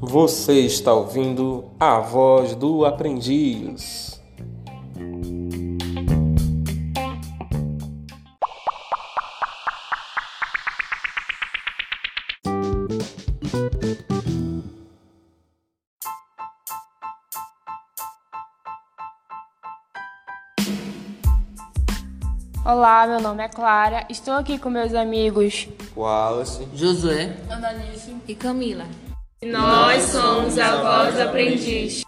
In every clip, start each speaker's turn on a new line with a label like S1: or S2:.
S1: Você está ouvindo a voz do aprendiz.
S2: Olá, meu nome é Clara. Estou aqui com meus amigos
S3: Wallace,
S4: Josué,
S5: Annalise e Camila.
S2: Nós somos a voz do aprendiz.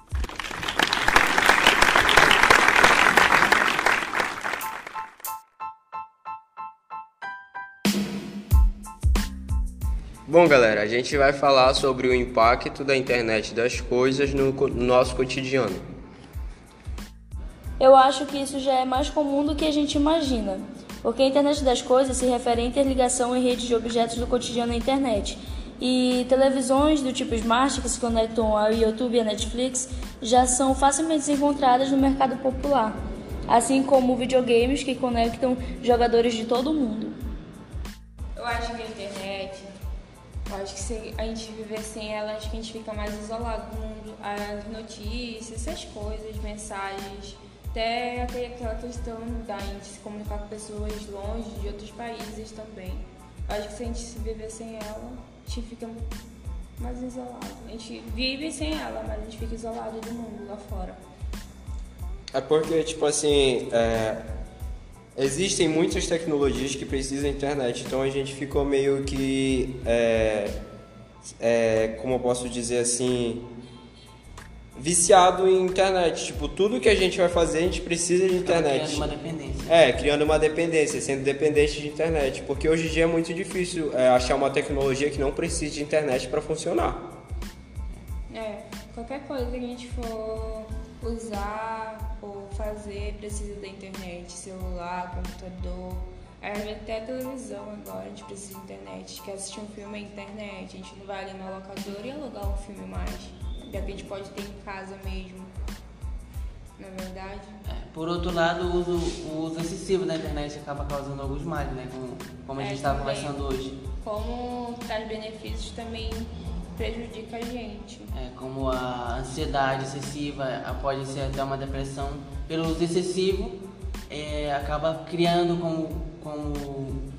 S3: Bom, galera, a gente vai falar sobre o impacto da internet das coisas no, co- no nosso cotidiano.
S6: Eu acho que isso já é mais comum do que a gente imagina, porque a internet das coisas se refere à interligação em redes de objetos do cotidiano na internet. E televisões do tipo Smart, que se conectam ao YouTube e à Netflix, já são facilmente encontradas no mercado popular, assim como videogames que conectam jogadores de todo o mundo.
S2: Eu acho que a internet, eu acho que se a gente viver sem ela, acho que a gente fica mais isolado do mundo. As notícias, essas coisas, mensagens, até aquela questão da gente se comunicar com pessoas longe de outros países também. Acho que se a gente se viver sem ela, a gente fica mais isolado. A gente vive sem ela, mas a gente fica isolado do mundo lá fora.
S3: É porque, tipo assim, é, existem muitas tecnologias que precisam da internet, então a gente ficou meio que, é, é, como eu posso dizer assim, viciado em internet. Tipo, tudo que a gente vai fazer a gente precisa de internet.
S4: criando uma dependência.
S3: É, criando uma dependência, sendo dependente de internet. Porque hoje em dia é muito difícil é, achar uma tecnologia que não precise de internet para funcionar.
S2: É, qualquer coisa que a gente for usar ou fazer precisa da internet, celular, computador, até televisão agora a gente precisa de internet. Quer assistir um filme é internet, a gente não vai ali na locadora e alugar um filme mais. A gente pode ter em casa mesmo. Na verdade.
S4: É, Por outro lado, o uso, o uso excessivo da internet acaba causando alguns males, né? Como, como a
S2: É,
S4: gente estava conversando hoje.
S2: Como traz benefícios também prejudica a gente.
S4: É, como a ansiedade excessiva, pode ser até uma depressão. Pelo uso excessivo, é, acaba criando como, como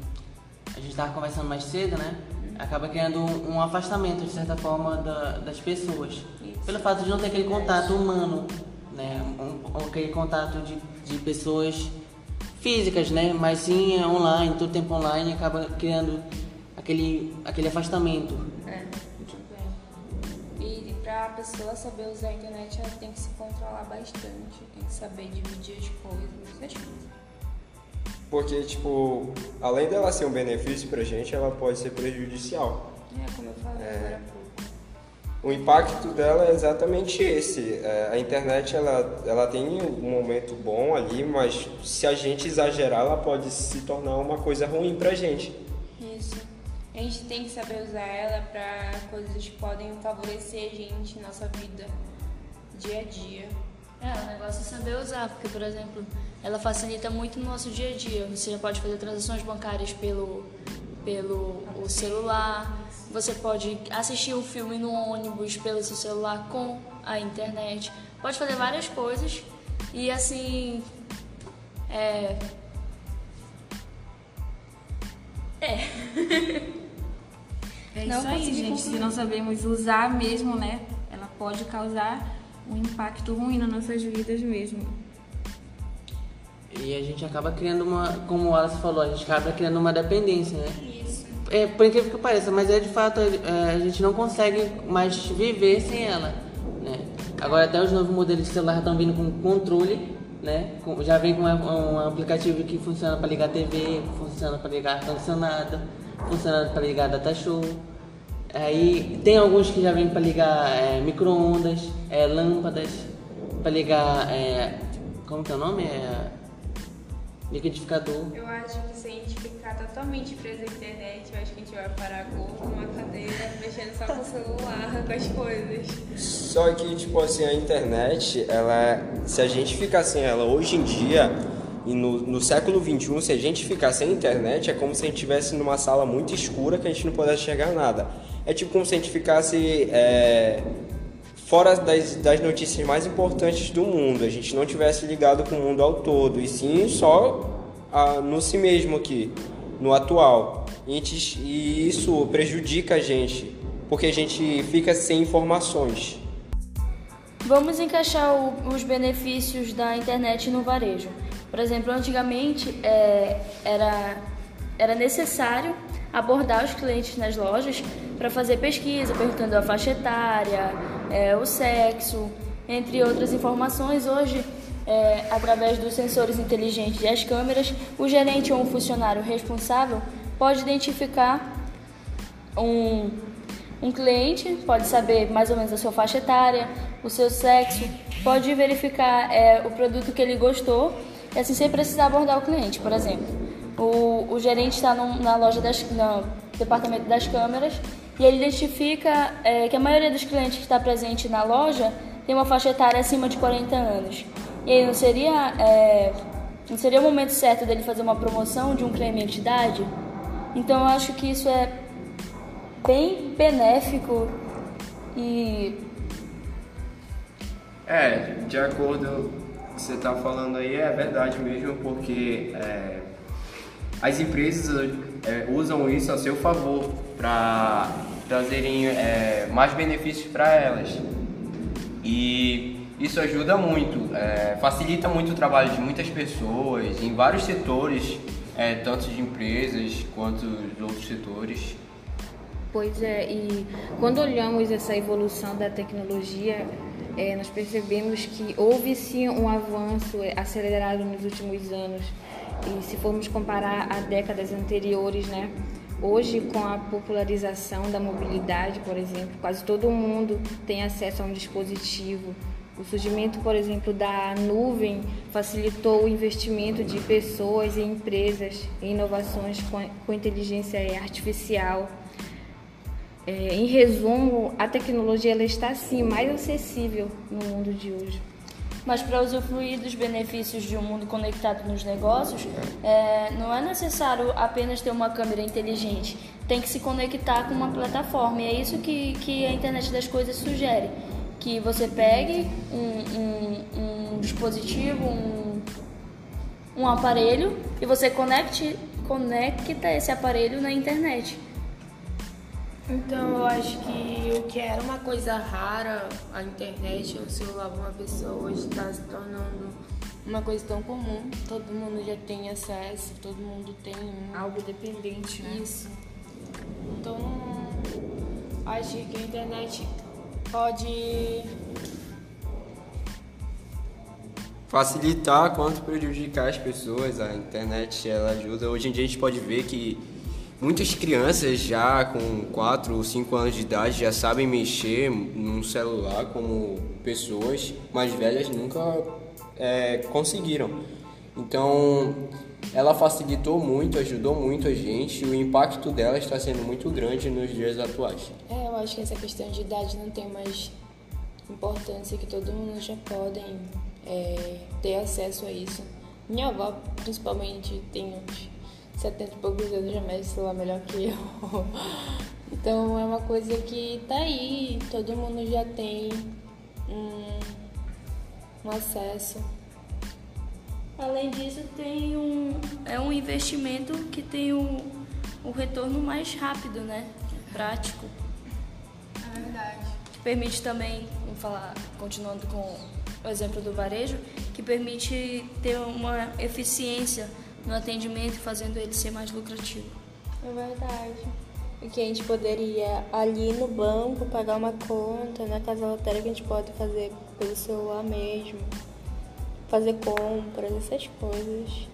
S4: a gente estava conversando mais cedo, né? Acaba criando um, um afastamento, de certa forma, da- das pessoas.
S2: Isso.
S4: Pelo fato de não ter aquele contato humano, né? Um, um- aquele contato de, de pessoas físicas, né? Mas sim é online, todo tempo online, acaba criando aquele, aquele afastamento.
S2: É, muito bem. E para a pessoa saber usar a internet, ela tem que se controlar bastante, tem que saber dividir as coisas, essas coisas.
S3: Porque, tipo, além dela ser um benefício pra gente, ela pode ser prejudicial.
S2: É, como eu falei agora pouco.
S3: O impacto dela é exatamente esse. É, a internet, ela, ela tem um momento bom ali, mas se a gente exagerar, ela pode se tornar uma coisa ruim pra gente.
S2: Isso. A gente tem que saber usar ela para coisas que podem favorecer a gente, nossa vida, dia a dia.
S6: É, o negócio é saber usar, porque, por exemplo, ela facilita muito no nosso dia a dia. Você já pode fazer transações bancárias pelo, pelo o celular, você pode assistir o filme no ônibus pelo seu celular com a internet, pode fazer várias coisas e assim. É. É.
S5: É
S6: Não
S5: isso aí,
S6: consegui
S5: gente. Se
S6: concluir.
S5: não sabemos usar mesmo, né? Ela pode causar um impacto ruim nas nossas vidas mesmo.
S4: E a gente acaba criando uma, como o Alice falou, a gente acaba criando uma dependência, né?
S2: Isso.
S4: É, por incrível que pareça, mas é de fato, é, a gente não consegue mais viver sem ela, né? Agora até os novos modelos de celular estão vindo com controle, né? Com- já vem com um, um aplicativo que funciona para ligar TV, funciona para ligar ar-condicionado, funciona para ligar data show. Aí tem alguns que já vêm para ligar é, micro-ondas, é, lâmpadas, para ligar, é, como que é o nome? É, liquidificador.
S2: Eu acho que se a gente ficar totalmente preso à internet, eu acho que a gente vai parar com uma cadeira, mexendo só com o celular, com as coisas.
S3: Só que, tipo assim, a internet, ela, se a gente ficar sem ela hoje em dia, E no, no século XXI, se a gente ficar sem internet, é como se a gente estivesse numa sala muito escura que a gente não pudesse enxergar nada. É tipo como se a gente ficasse é, fora das, das notícias mais importantes do mundo, a gente não tivesse ligado com o mundo ao todo, e sim só a, no si mesmo aqui, no atual. E, gente, e isso prejudica a gente, porque a gente fica sem informações.
S6: Vamos encaixar o, os benefícios da internet no varejo. Por exemplo, antigamente é, era, era necessário abordar os clientes nas lojas para fazer pesquisa, perguntando a faixa etária, é, o sexo, entre outras informações. Hoje, é, através dos sensores inteligentes e as câmeras, o gerente ou um funcionário responsável pode identificar um, um cliente, pode saber mais ou menos a sua faixa etária, o seu sexo, pode verificar é, o produto que ele gostou, e assim sem precisar abordar o cliente, por exemplo. O, o gerente está na loja das, no departamento das câmeras e ele identifica é, que a maioria dos clientes que está presente na loja tem uma faixa etária acima de 40 anos. E aí não seria, é, não seria o momento certo dele fazer uma promoção de um cliente de idade? Então eu acho que isso é bem benéfico e.
S3: É, de acordo com o que você está falando aí, é verdade mesmo, porque é, as empresas é, usam isso a seu favor para trazerem é, mais benefícios para elas. E isso ajuda muito, é, facilita muito o trabalho de muitas pessoas em vários setores, é, tanto de empresas quanto de outros setores.
S5: Pois é, e quando olhamos essa evolução da tecnologia, é, nós percebemos que houve sim um avanço acelerado nos últimos anos e se formos comparar a décadas anteriores, né? Hoje, com a popularização da mobilidade, por exemplo, quase todo mundo tem acesso a um dispositivo. O surgimento, por exemplo, da nuvem facilitou o investimento de pessoas e empresas em inovações com inteligência artificial. É, em resumo, a tecnologia ela está sim mais acessível no mundo de hoje.
S6: Mas para usufruir dos benefícios de um mundo conectado nos negócios, é, não é necessário apenas ter uma câmera inteligente. Tem que se conectar com uma plataforma. E é isso que, que a internet das coisas sugere. Que você pegue um, um, um dispositivo, um, um aparelho e você conecte, conecta esse aparelho na internet.
S2: Então eu acho que o que era uma coisa rara, a internet, o celular de uma pessoa, hoje está se tornando uma coisa tão comum. Todo mundo já tem acesso, todo mundo tem um...
S5: algo dependente, né?
S2: Isso. Então acho que a internet pode
S3: facilitar quanto prejudicar as pessoas. A internet ela ajuda. Hoje em dia a gente pode ver que Muitas crianças já com 4 ou 5 anos de idade já sabem mexer num celular como pessoas mais velhas nunca é, conseguiram. Então, ela facilitou muito, ajudou muito a gente e o impacto dela está sendo muito grande nos dias atuais.
S2: É, eu acho que essa questão de idade não tem mais importância, que todo mundo já podem é, ter acesso a isso. Minha avó, principalmente, tem uns 70 e poucos anos já mexe celular melhor que eu. Então é uma coisa que tá aí, todo mundo já tem um, um acesso.
S6: Além disso, tem um, é um investimento que tem o, o retorno mais rápido, né? Prático.
S2: É verdade.
S6: Permite também, vamos falar, continuando com o exemplo do varejo, que permite ter uma eficiência no atendimento, fazendo ele ser mais lucrativo.
S2: É verdade. O que a gente poderia ali no banco pagar uma conta, na casa lotérica a gente pode fazer pelo celular mesmo, fazer compras, essas coisas.